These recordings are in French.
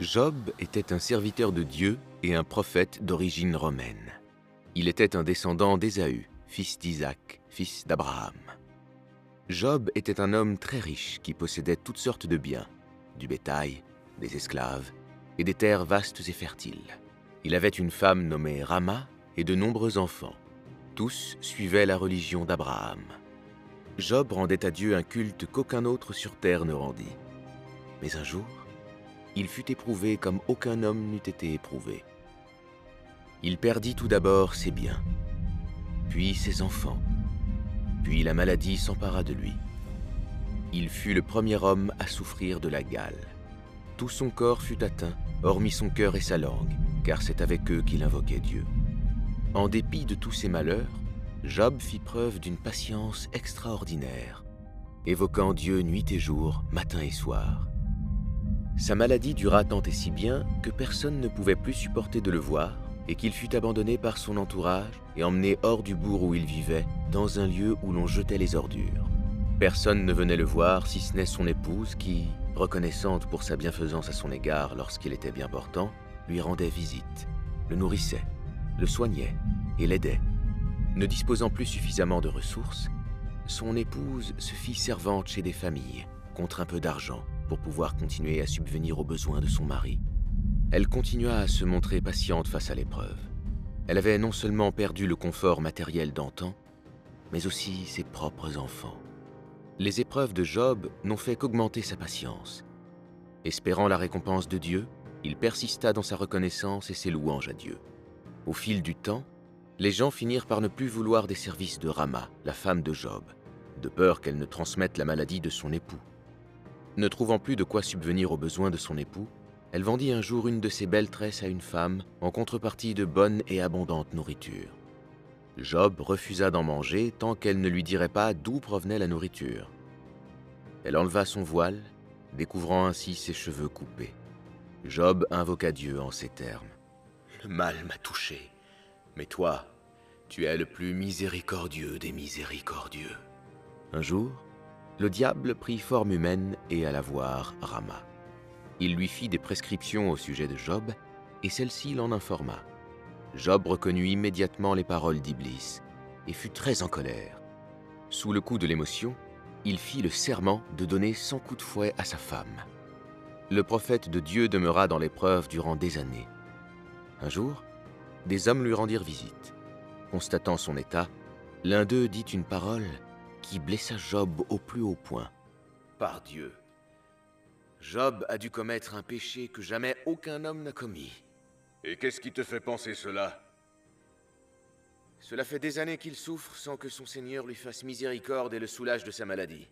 Job était un serviteur de Dieu et un prophète d'origine romaine. Il était un descendant d'Ésaü, fils d'Isaac, fils d'Abraham. Job était un homme très riche qui possédait toutes sortes de biens, du bétail, des esclaves et des terres vastes et fertiles. Il avait une femme nommée Rama et de nombreux enfants. Tous suivaient la religion d'Abraham. Job rendait à Dieu un culte qu'aucun autre sur terre ne rendit. Mais un jour, il fut éprouvé comme aucun homme n'eût été éprouvé. Il perdit tout d'abord ses biens, puis ses enfants, puis la maladie s'empara de lui. Il fut le premier homme à souffrir de la gale. Tout son corps fut atteint, hormis son cœur et sa langue, car c'est avec eux qu'il invoquait Dieu. En dépit de tous ses malheurs, Job fit preuve d'une patience extraordinaire, évoquant Dieu nuit et jour, matin et soir. Sa maladie dura tant et si bien que personne ne pouvait plus supporter de le voir et qu'il fut abandonné par son entourage et emmené hors du bourg où il vivait, dans un lieu où l'on jetait les ordures. Personne ne venait le voir si ce n'est son épouse qui, reconnaissante pour sa bienfaisance à son égard lorsqu'il était bien portant, lui rendait visite, le nourrissait, le soignait et l'aidait. Ne disposant plus suffisamment de ressources, son épouse se fit servante chez des familles, contre un peu d'argent, pour pouvoir continuer à subvenir aux besoins de son mari. Elle continua à se montrer patiente face à l'épreuve. Elle avait non seulement perdu le confort matériel d'antan, mais aussi ses propres enfants. Les épreuves de Job n'ont fait qu'augmenter sa patience. Espérant la récompense de Dieu, il persista dans sa reconnaissance et ses louanges à Dieu. Au fil du temps, les gens finirent par ne plus vouloir des services de Rama, la femme de Job, de peur qu'elle ne transmette la maladie de son époux. Ne trouvant plus de quoi subvenir aux besoins de son époux, elle vendit un jour une de ses belles tresses à une femme en contrepartie de bonne et abondante nourriture. Job refusa d'en manger tant qu'elle ne lui dirait pas d'où provenait la nourriture. Elle enleva son voile, découvrant ainsi ses cheveux coupés. Job invoqua Dieu en ces termes. Le mal m'a touché, mais toi, tu es le plus miséricordieux des miséricordieux. Un jour, le diable prit forme humaine et alla voir Rama. Il lui fit des prescriptions au sujet de Job, et celle-ci l'en informa. Job reconnut immédiatement les paroles d'Iblis et fut très en colère. Sous le coup de l'émotion, il fit le serment de donner cent coups de fouet à sa femme. Le prophète de Dieu demeura dans l'épreuve durant des années. Un jour, des hommes lui rendirent visite. Constatant son état, l'un d'eux dit une parole qui blessa Job au plus haut point. Par Dieu, Job a dû commettre un péché que jamais aucun homme n'a commis. Et qu'est-ce qui te fait penser cela? Cela fait des années qu'il souffre sans que son Seigneur lui fasse miséricorde et le soulage de sa maladie.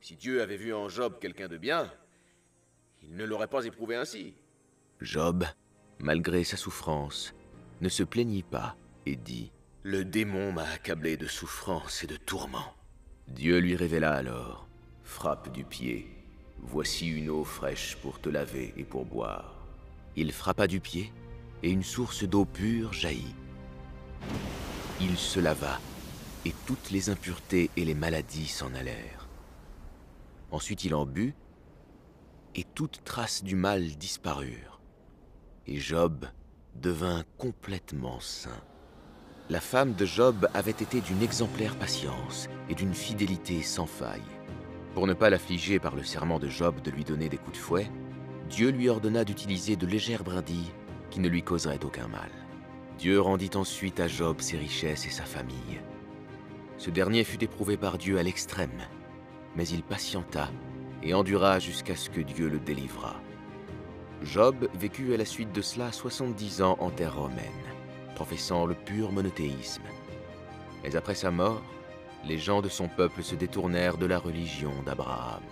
Si Dieu avait vu en Job quelqu'un de bien, il ne l'aurait pas éprouvé ainsi. Job, malgré sa souffrance, ne se plaignit pas et dit Le démon m'a accablé de souffrance et de tourments. Dieu lui révéla alors Frappe du pied, voici une eau fraîche pour te laver et pour boire. Il frappa du pied, et une source d'eau pure jaillit. Il se lava, et toutes les impuretés et les maladies s'en allèrent. Ensuite il en but, et toute trace du mal disparurent, et Job devint complètement saint. La femme de Job avait été d'une exemplaire patience et d'une fidélité sans faille. Pour ne pas l'affliger par le serment de Job de lui donner des coups de fouet, Dieu lui ordonna d'utiliser de légères brindilles qui ne lui causeraient aucun mal. Dieu rendit ensuite à Job ses richesses et sa famille. Ce dernier fut éprouvé par Dieu à l'extrême, mais il patienta et endura jusqu'à ce que Dieu le délivrât. Job vécut à la suite de cela 70 ans en terre romaine, professant le pur monothéisme. Mais après sa mort, les gens de son peuple se détournèrent de la religion d'Abraham.